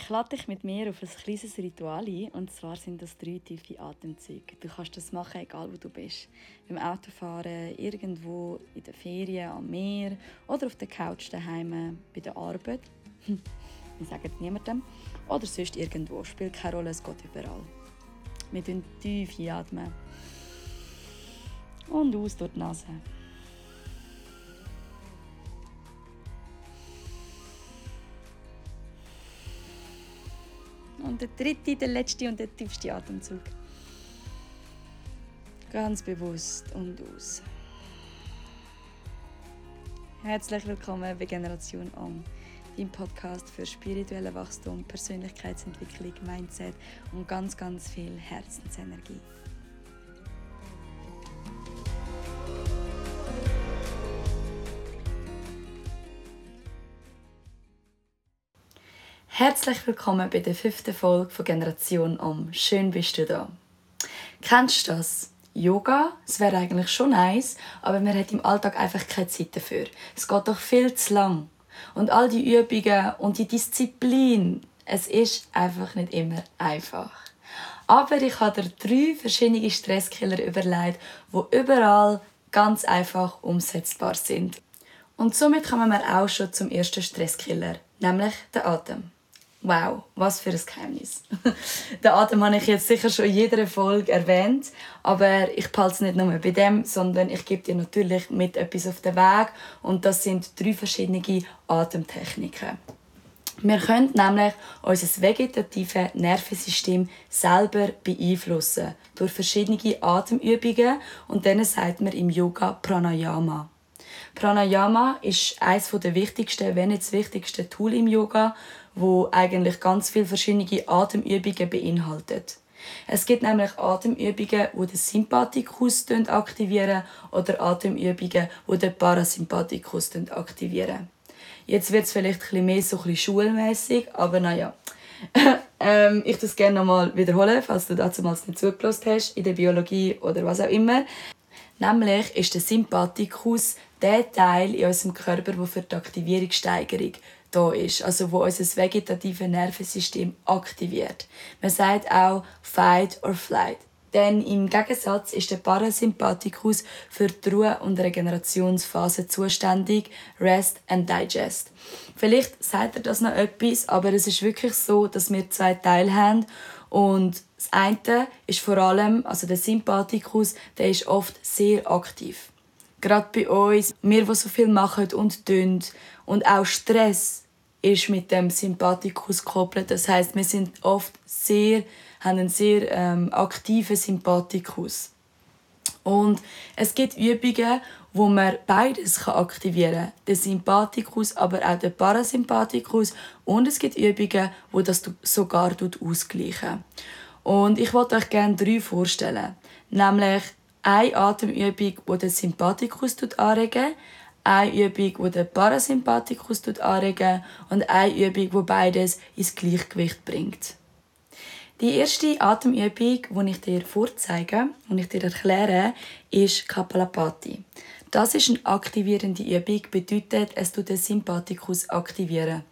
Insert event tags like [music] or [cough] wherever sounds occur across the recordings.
Ich lade dich mit mir auf ein kleines Ritual ein, und zwar sind das drei tiefe Atemzüge. Du kannst das machen, egal wo du bist. Beim Autofahren, irgendwo in der Ferien, am Meer oder auf der Couch daheim, bei der Arbeit. Wir sagen es niemandem. Oder sonst irgendwo. Spielt keine Rolle, es geht überall. Wir atmen tief einatmen. Und aus durch die Nase. Und der dritte, der letzte und der tiefste Atemzug. Ganz bewusst und aus. Herzlich willkommen bei Generation Om, dein Podcast für spirituelle Wachstum, Persönlichkeitsentwicklung, Mindset und ganz, ganz viel Herzensenergie. Herzlich willkommen bei der fünften Folge von Generation Om. Schön bist du da. Kennst du das? Yoga, es wäre eigentlich schon nice, aber man hat im Alltag einfach keine Zeit dafür. Es geht doch viel zu lang. Und all die Übungen und die Disziplin, es ist einfach nicht immer einfach. Aber ich habe dir drei verschiedene Stresskiller überlegt, die überall ganz einfach umsetzbar sind. Und somit kommen wir auch schon zum ersten Stresskiller, nämlich der Atem. Wow, was für ein Geheimnis. [laughs] den Atem habe ich jetzt sicher schon in jeder Folge erwähnt, aber ich behalte es nicht nur bei dem, sondern ich gebe dir natürlich mit etwas auf den Weg und das sind drei verschiedene Atemtechniken. Wir können nämlich unser vegetatives Nervensystem selber beeinflussen durch verschiedene Atemübungen und denen sagt man im Yoga Pranayama. Pranayama ist eines der wichtigsten, wenn nicht das wichtigste Tool im Yoga, wo eigentlich ganz viele verschiedene Atemübungen beinhaltet. Es gibt nämlich Atemübungen, die den Sympathikus aktivieren oder Atemübungen, die den Parasympathikus aktivieren. Jetzt wird es vielleicht ein bisschen mehr so ein schulmäßig, aber naja. [laughs] ähm, ich das gerne nochmal wiederholen, falls du dazu mal nicht zugelassen hast, in der Biologie oder was auch immer. Nämlich ist der Sympathikus der Teil in unserem Körper, der für die Aktivierungssteigerung da ist, also wo unser vegetatives Nervensystem aktiviert. Man sagt auch Fight or Flight. Denn im Gegensatz ist der Parasympathikus für die Ruhe- und Regenerationsphase zuständig, Rest and Digest. Vielleicht sagt er das noch etwas, aber es ist wirklich so, dass wir zwei Teile haben und das eine ist vor allem, also der Sympathikus, der ist oft sehr aktiv. Gerade bei uns, wir, die so viel machen und tun und auch Stress ist mit dem Sympathikus gekoppelt. Das heißt, wir sind oft sehr, haben einen sehr ähm, aktiven Sympathikus. Und es gibt Übungen, wo man beides aktivieren kann. Den Sympathikus, aber auch den Parasympathikus. Und es gibt Übungen, wo das sogar ausgleichen. Und ich wollte euch gerne drei vorstellen. Nämlich eine Atemübung, die den Sympathikus anregen eine Übung, die den Parasympathikus anregen und eine Übung, die beides ins Gleichgewicht bringt. Die erste Atemübung, die ich dir vorzeige und ich dir erkläre, ist Kapalapati. Das ist eine aktivierende Übung, bedeutet, es tut den Sympathikus aktivieren.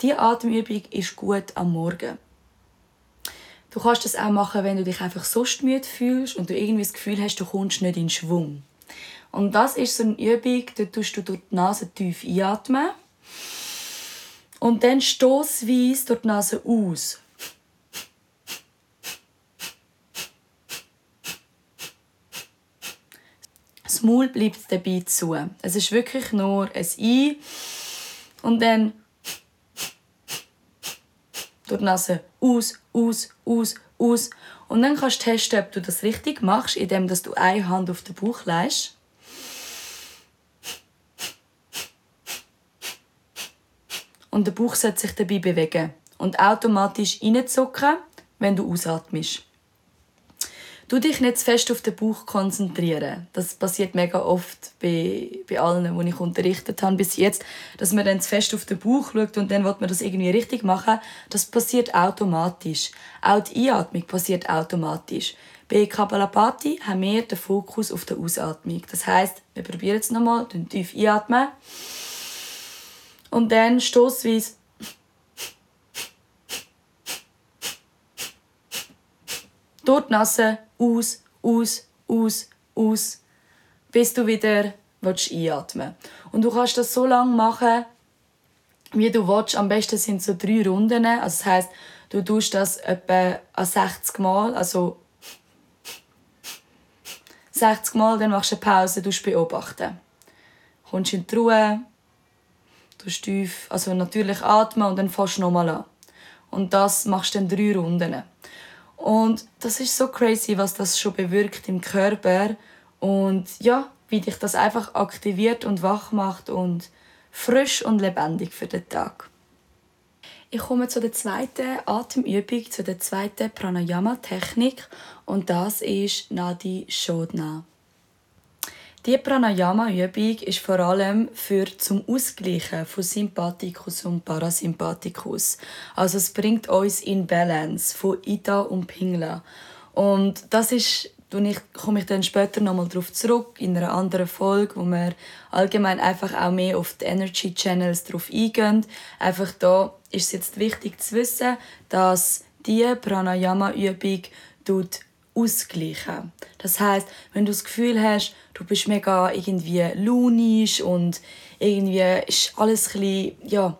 Diese Atemübung ist gut am Morgen. Du kannst das auch machen, wenn du dich einfach so müde fühlst und du irgendwie das Gefühl hast, du kommst nicht in Schwung. Und das ist so eine Übung, da tust du durch die Nase tief einatmen und dann stoßweise durch die Nase aus. Das Maul bleibt dabei zu. Es ist wirklich nur ein Ein und dann durch die Nase aus, aus, aus, aus. Und dann kannst du testen, ob du das richtig machst, indem du eine Hand auf den Bauch legst und der Bauch sollte sich dabei bewegen und automatisch reinzucken, wenn du ausatmest. Du dich nicht zu fest auf den Bauch konzentrieren. Das passiert mega oft bei, bei allen, die ich unterrichtet habe bis jetzt, dass man dann zu fest auf den Bauch schaut und dann will man das irgendwie richtig machen. Das passiert automatisch. Auch die Einatmung passiert automatisch. Bei Kapalapati haben wir den Fokus auf der Ausatmung. Das heißt, wir probieren es nochmal, tief einatmen. Und dann stoßweise Nase, aus, aus, aus, aus, bis du wieder einatmen willst. Und du kannst das so lange machen, wie du willst. Am besten sind so drei Runden. Also das heisst, du tust das etwa 60 Mal, also 60 Mal, dann machst du eine Pause, du beobachten. Kommst in die Ruhe, du tief, also natürlich atmen und dann fährst du nochmal an. Und das machst du dann drei Runden. Und das ist so crazy, was das schon bewirkt im Körper. Und ja, wie dich das einfach aktiviert und wach macht und frisch und lebendig für den Tag. Ich komme zu der zweiten Atemübung, zu der zweiten Pranayama-Technik und das ist Nadi Shodhana. Die Pranayama-Übung ist vor allem für zum Ausgleichen von Sympathikus und Parasympathikus. Also es bringt uns in Balance von Ida und Pingla. Und das ist ich, komme ich dann später nochmal darauf zurück, in einer anderen Folge, wo wir allgemein einfach auch mehr auf die Energy Channels drauf eingehen. Einfach da ist es jetzt wichtig zu wissen, dass diese Pranayama-Übung ausgleichen. Das heißt, wenn du das Gefühl hast, du bist mega irgendwie launisch und irgendwie ist alles ein ja,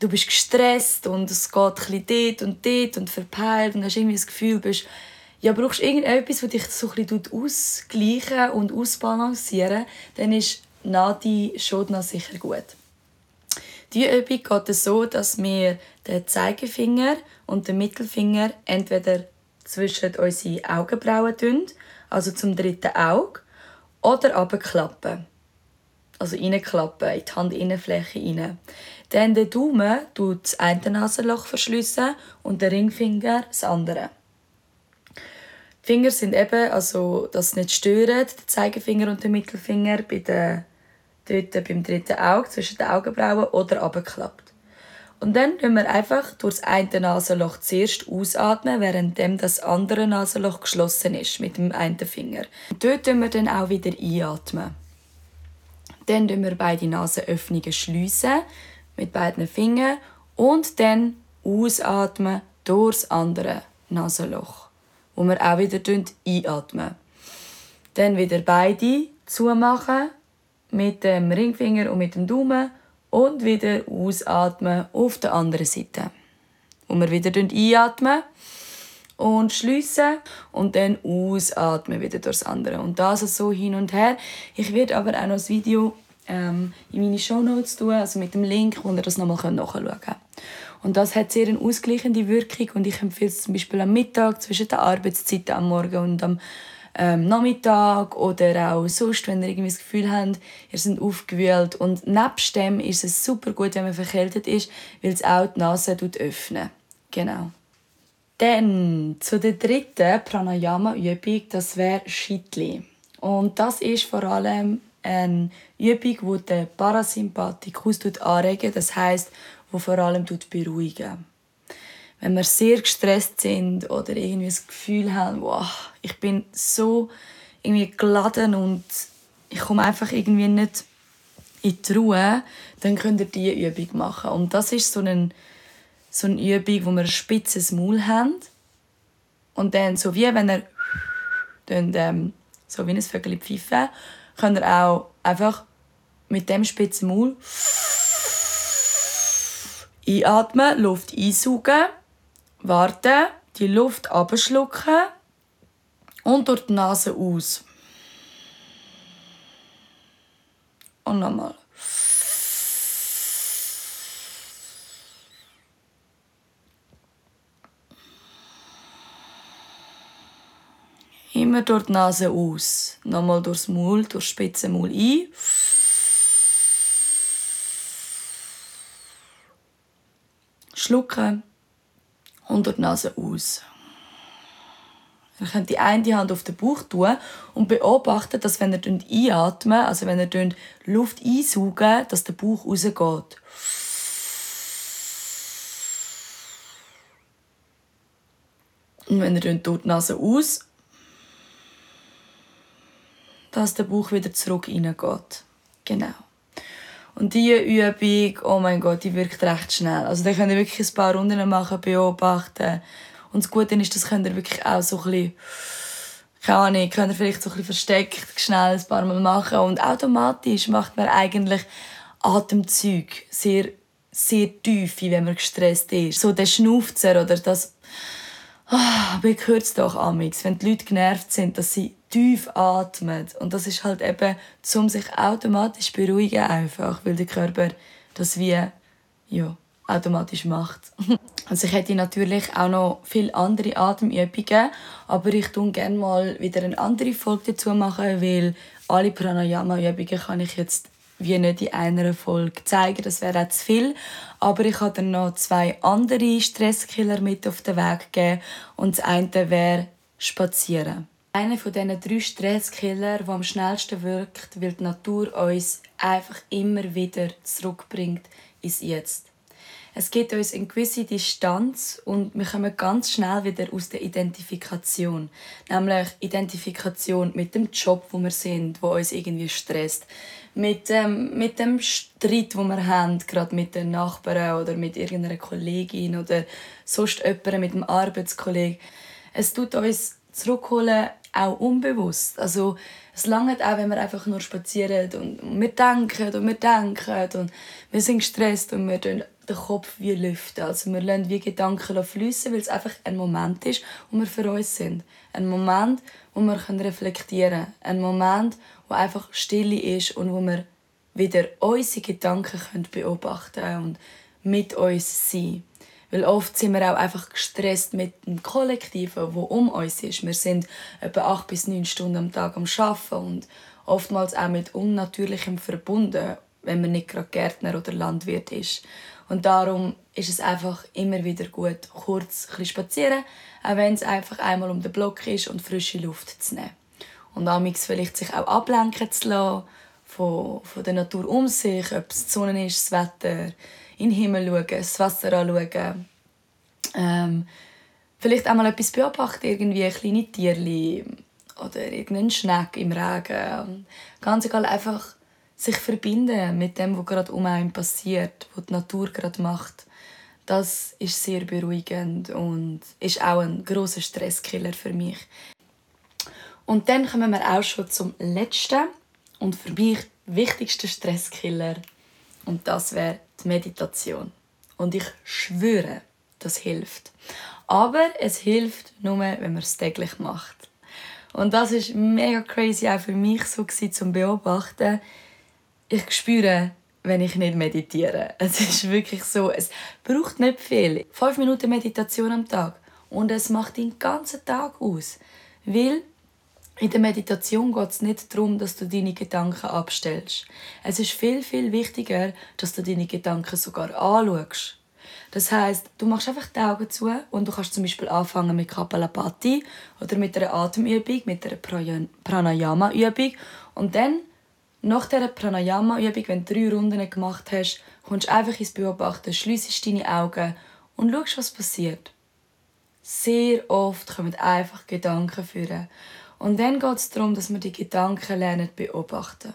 du bist gestresst und es geht ein bisschen dort und dort und verpeilt und hast irgendwie das Gefühl, bist, ja, brauchst irgendetwas, das dich so ein ausgleichen und ausbalancieren, dann ist Nadi Shodna sicher gut. Die Übung geht so, dass wir den Zeigefinger und den Mittelfinger entweder zwischen unsere Augenbrauen tun, also zum dritten Auge, oder aber klappen. Also reinklappen, in die Handinnenfläche rein. Dann der Daumen tut das eine Nasenloch verschliessen und der Ringfinger das andere. Die Finger sind eben, also dass es nicht stört, der Zeigefinger und der Mittelfinger bei der, dort beim dritten Auge, zwischen den Augenbrauen oder abgeklappt. Und dann tun wir einfach durch das eine Nasenloch zuerst ausatmen, während das andere Nasenloch geschlossen ist mit dem einen Finger. Und dort tun wir dann auch wieder einatmen. Dann tun wir beide Nasenöffnungen schliessen mit beiden Fingern und dann ausatmen durch das andere Nasenloch, wo wir auch wieder einatmen. Dann wieder beide zumachen mit dem Ringfinger und mit dem Daumen und wieder ausatmen auf der anderen Seite. Und wir wieder einatmen und schließen und dann ausatmen wieder durchs andere. Und das so hin und her. Ich werde aber auch noch das Video ähm, in meine Show Notes tun, also mit dem Link, wo ihr das nochmal nachschauen könnt. Und das hat sehr eine ausgleichende Wirkung und ich empfehle es zum Beispiel am Mittag zwischen den Arbeitszeiten am Morgen und am ähm, Nachmittag oder auch sonst, wenn ihr irgendwie das Gefühl habt, ihr seid aufgewühlt. Und nebst dem ist es super gut, wenn man verkältet ist, weil es auch die Nase öffnet. Genau. Dann zu der dritten Pranayama-Übung, das wäre Schittli. Und das ist vor allem eine Übung, die den Parasympathikus anregen, das heißt, wo vor allem beruhigen wenn wir sehr gestresst sind oder irgendwie das Gefühl haben, wow, ich bin so irgendwie geladen und ich komme einfach irgendwie nicht in die Ruhe, dann könnt ihr diese Übung machen. Und das ist so eine, so eine Übung, wo wir ein spitzes Maul haben. Und dann, so wie wenn ihr dann, ähm, so wie ein Vögel pfeifen, könnt ihr auch einfach mit dem spitzen Maul einatmen, Luft einsaugen warten, die Luft abschlucken und durch die Nase aus. Und nochmal. Immer durch die Nase aus. Nochmal durchs Maul, durch spitze Maul ein. Schlucken und durch die Nase aus. Ihr könnt die eine Hand auf den Bauch tun und beobachten, dass wenn ihr einatmet, also wenn ihr Luft einsaugen, dass der Bauch rausgeht. Und wenn ihr durch die Nase aus, dass der Bauch wieder zurück reingeht. Genau. Und diese Übung, oh mein Gott, die wirkt recht schnell. Also da könnt ihr wirklich ein paar Runden machen, beobachten Und das Gute ist, das könnt ihr wirklich auch so ein bisschen, keine Ahnung, könnt ihr vielleicht so ein bisschen versteckt schnell ein paar Mal machen. Und automatisch macht man eigentlich Atemzüge sehr, sehr tief, wenn man gestresst ist. So der Schnufzer oder das Oh, ich höre es doch amix, wenn die Leute genervt sind, dass sie tief atmen. Und das ist halt eben, um sich automatisch beruhigen einfach, weil der Körper das wie ja, automatisch macht. [laughs] also ich hätte natürlich auch noch viele andere Atemübungen, aber ich tue gerne mal wieder eine andere Folge dazu machen, weil alle Pranayama-Übungen kann ich jetzt wie nicht in einer Folge zeigen, das wäre auch zu viel. Aber ich habe dann noch zwei andere Stresskiller mit auf den Weg gegeben und das eine wäre Spazieren. Einer von diesen drei Stresskiller, der am schnellsten wirkt, weil die Natur uns einfach immer wieder zurückbringt ins Jetzt. Es gibt uns eine gewisse Distanz und wir kommen ganz schnell wieder aus der Identifikation. Nämlich Identifikation mit dem Job, wo wir sind, wo uns irgendwie stresst. Mit, ähm, mit dem Streit, wo wir haben, gerade mit den Nachbarn oder mit irgendeiner Kollegin oder sonst jemandem, mit dem Arbeitskollegen. Es tut uns zurückholen, auch unbewusst. Also es langt auch, wenn wir einfach nur spazieren und wir denken und wir denken und wir sind gestresst und wir den Kopf wie lüften. Also wir lassen wie Gedanken fließen, weil es einfach ein Moment ist, wo wir für uns sind. Ein Moment, wo wir reflektieren können. Ein Moment, wo einfach Stille ist und wo wir wieder unsere Gedanken beobachten können und mit uns sein weil oft sind wir auch einfach gestresst mit dem Kollektiven, wo um uns ist. Wir sind etwa acht bis neun Stunden am Tag am Arbeiten und oftmals auch mit Unnatürlichem verbunden, wenn man nicht gerade Gärtner oder Landwirt ist. Und darum ist es einfach immer wieder gut, kurz ein spazieren, auch wenn es einfach einmal um den Block ist und frische Luft zu nehmen. Und amix vielleicht sich auch ablenken zu lassen von, von der Natur um sich, ob es die Sonne ist, das Wetter, in den Himmel schauen, das Wasser anschauen. Ähm, vielleicht auch mal etwas beobachten, irgendwie ein kleine Tierli oder irgendeinen Schneck im Regen. Ganz egal, einfach sich verbinden mit dem, was gerade um einen passiert, was die Natur gerade macht. Das ist sehr beruhigend und ist auch ein großer Stresskiller für mich. Und dann kommen wir auch schon zum letzten und für mich wichtigsten Stresskiller und das wäre die Meditation. Und ich schwöre, das hilft. Aber es hilft nur, wenn man es täglich macht. Und das ist mega crazy auch für mich so zum Beobachten. Ich spüre, wenn ich nicht meditiere. [laughs] Es ist wirklich so, es braucht nicht viel. Fünf Minuten Meditation am Tag und es macht den ganzen Tag aus, weil in der Meditation geht es nicht darum, dass du deine Gedanken abstellst. Es ist viel, viel wichtiger, dass du deine Gedanken sogar anschaust. Das heißt, du machst einfach die Augen zu und du kannst zum Beispiel anfangen mit Kapalabhati oder mit einer Atemübung, mit einer Pranayama-Übung und dann nach dieser Pranayama-Übung, wenn du drei Runden gemacht hast, kommst du einfach ins Beobachten, schliessest deine Augen und schaust, was passiert. Sehr oft kommen einfach Gedanken führen. Und dann geht es darum, dass wir die Gedanken lernen beobachten.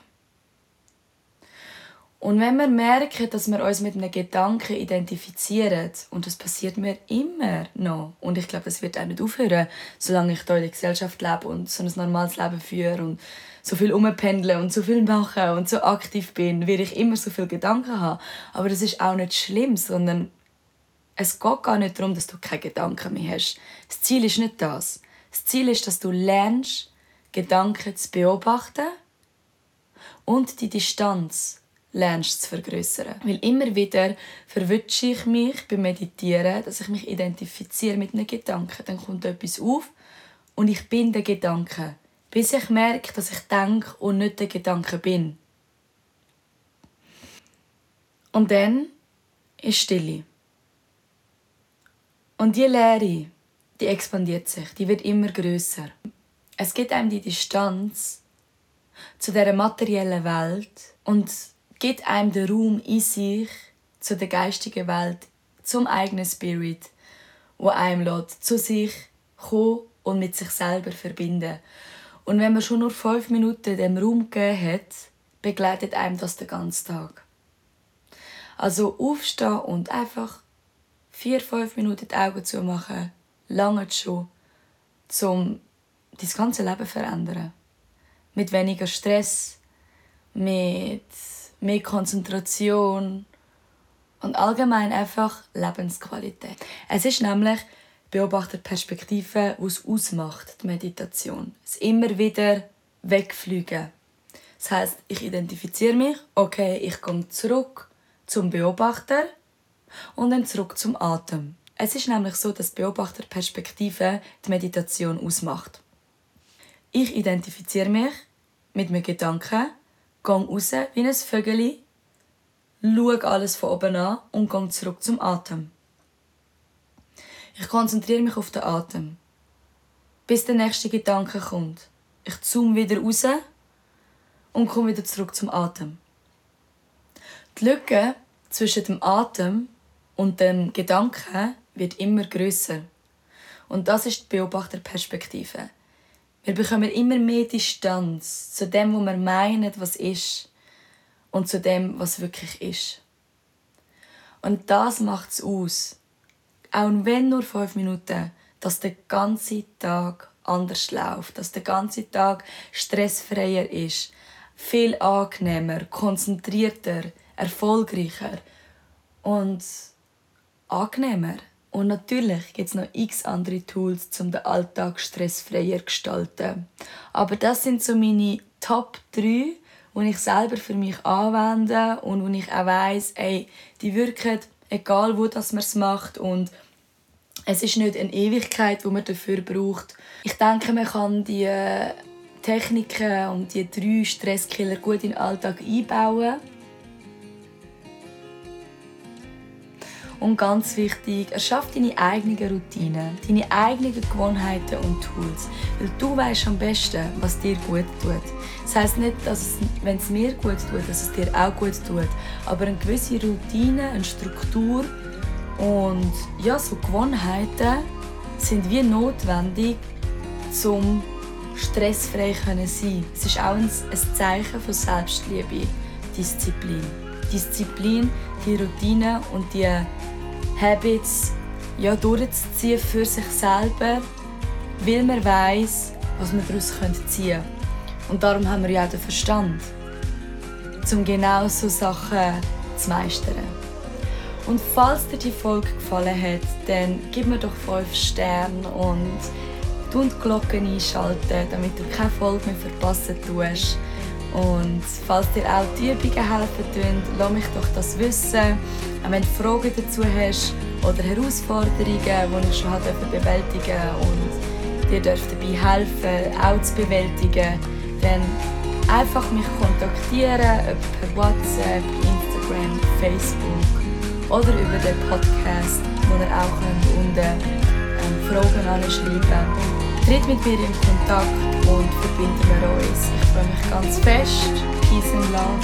Und wenn wir merken, dass wir uns mit einem Gedanken identifizieren, und das passiert mir immer noch, und ich glaube, das wird auch nicht aufhören, solange ich hier in der Gesellschaft lebe und so ein normales Leben führe und so viel umpendle und so viel mache und so aktiv bin, werde ich immer so viele Gedanken haben. Aber das ist auch nicht schlimm, sondern es geht gar nicht darum, dass du keine Gedanken mehr hast. Das Ziel ist nicht das. Das Ziel ist, dass du lernst, Gedanken zu beobachten und die Distanz lernst zu vergrößern. Weil immer wieder verwünsche ich mich beim Meditieren, dass ich mich identifiziere mit einem Gedanken. Dann kommt etwas auf und ich bin der Gedanke, bis ich merke, dass ich denke und nicht der Gedanke bin. Und dann ist Stille. Und die Leere, die expandiert sich, die wird immer größer. Es gibt einem die Distanz zu der materiellen Welt und gibt einem den Raum in sich zu der geistigen Welt, zum eigenen Spirit, wo einem lässt, zu sich kommen und mit sich selber verbinden. Und wenn man schon nur fünf Minuten dem Raum gegeben hat, begleitet einem das den ganzen Tag. Also aufstehen und einfach vier, fünf Minuten die Augen zu machen lange schon, um dein ganze Leben zu verändern. Mit weniger Stress, mit mehr Konzentration und allgemein einfach Lebensqualität. Es ist nämlich Beobachterperspektive, es ausmacht, die Meditation. Es immer wieder wegfliegen. Das heißt, ich identifiziere mich, okay, ich komme zurück zum Beobachter und dann zurück zum Atem. Es ist nämlich so, dass die Beobachterperspektive die Meditation ausmacht. Ich identifiziere mich mit meinen Gedanken, gehe raus wie ein Vögel, schaue alles von oben an und gehe zurück zum Atem. Ich konzentriere mich auf den Atem, bis der nächste Gedanke kommt. Ich zoome wieder raus und komme wieder zurück zum Atem. Die Lücke zwischen dem Atem und dem Gedanken wird immer größer. Und das ist die Beobachterperspektive. Wir bekommen immer mehr Distanz zu dem, was wir meinen, was ist, und zu dem, was wirklich ist. Und das macht es aus. Auch wenn nur fünf Minuten, dass der ganze Tag anders läuft, dass der ganze Tag stressfreier ist, viel angenehmer, konzentrierter, erfolgreicher und angenehmer. Und natürlich gibt es noch x andere Tools, um den Alltag stressfreier zu gestalten. Aber das sind so meine Top 3, die ich selber für mich anwende und wo ich auch weiss, ey, die wirken, egal wo das man es macht und es ist nicht eine Ewigkeit, die man dafür braucht. Ich denke, man kann die Techniken und die drei Stresskiller gut in den Alltag einbauen. Und ganz wichtig, erschaff deine eigenen Routinen, deine eigenen Gewohnheiten und Tools. Weil du weißt am besten, was dir gut tut. Das heisst nicht, dass es, wenn es mir gut tut, dass es dir auch gut tut. Aber eine gewisse Routine, eine Struktur und ja, so Gewohnheiten sind wie notwendig, um stressfrei zu sein. Es ist auch ein, ein Zeichen von Selbstliebe, Disziplin. Disziplin, die Routine und die Habits ja, durchzuziehen für sich selber, weil man weiß, was man daraus ziehen können. Und darum haben wir ja auch den Verstand, um genau so Sachen zu meistern. Und falls dir die Folge gefallen hat, dann gib mir doch 5 Sterne und die Glocke einschalten, damit du keine Folge mehr verpassen tust. Und falls dir auch die Übungen helfen tun, lass mich doch das wissen. Auch wenn du Fragen dazu hast oder Herausforderungen, die ich schon bewältigen durfte und dir dabei helfen, auch zu bewältigen, dann einfach mich kontaktieren, ob per WhatsApp, Instagram, Facebook oder über den Podcast, wo ihr auch unten ähm, Fragen anschreiben könnt. Tritt mit mir in Kontakt und verbinden wir uns. Ich freue mich ganz fest. Peace and Love,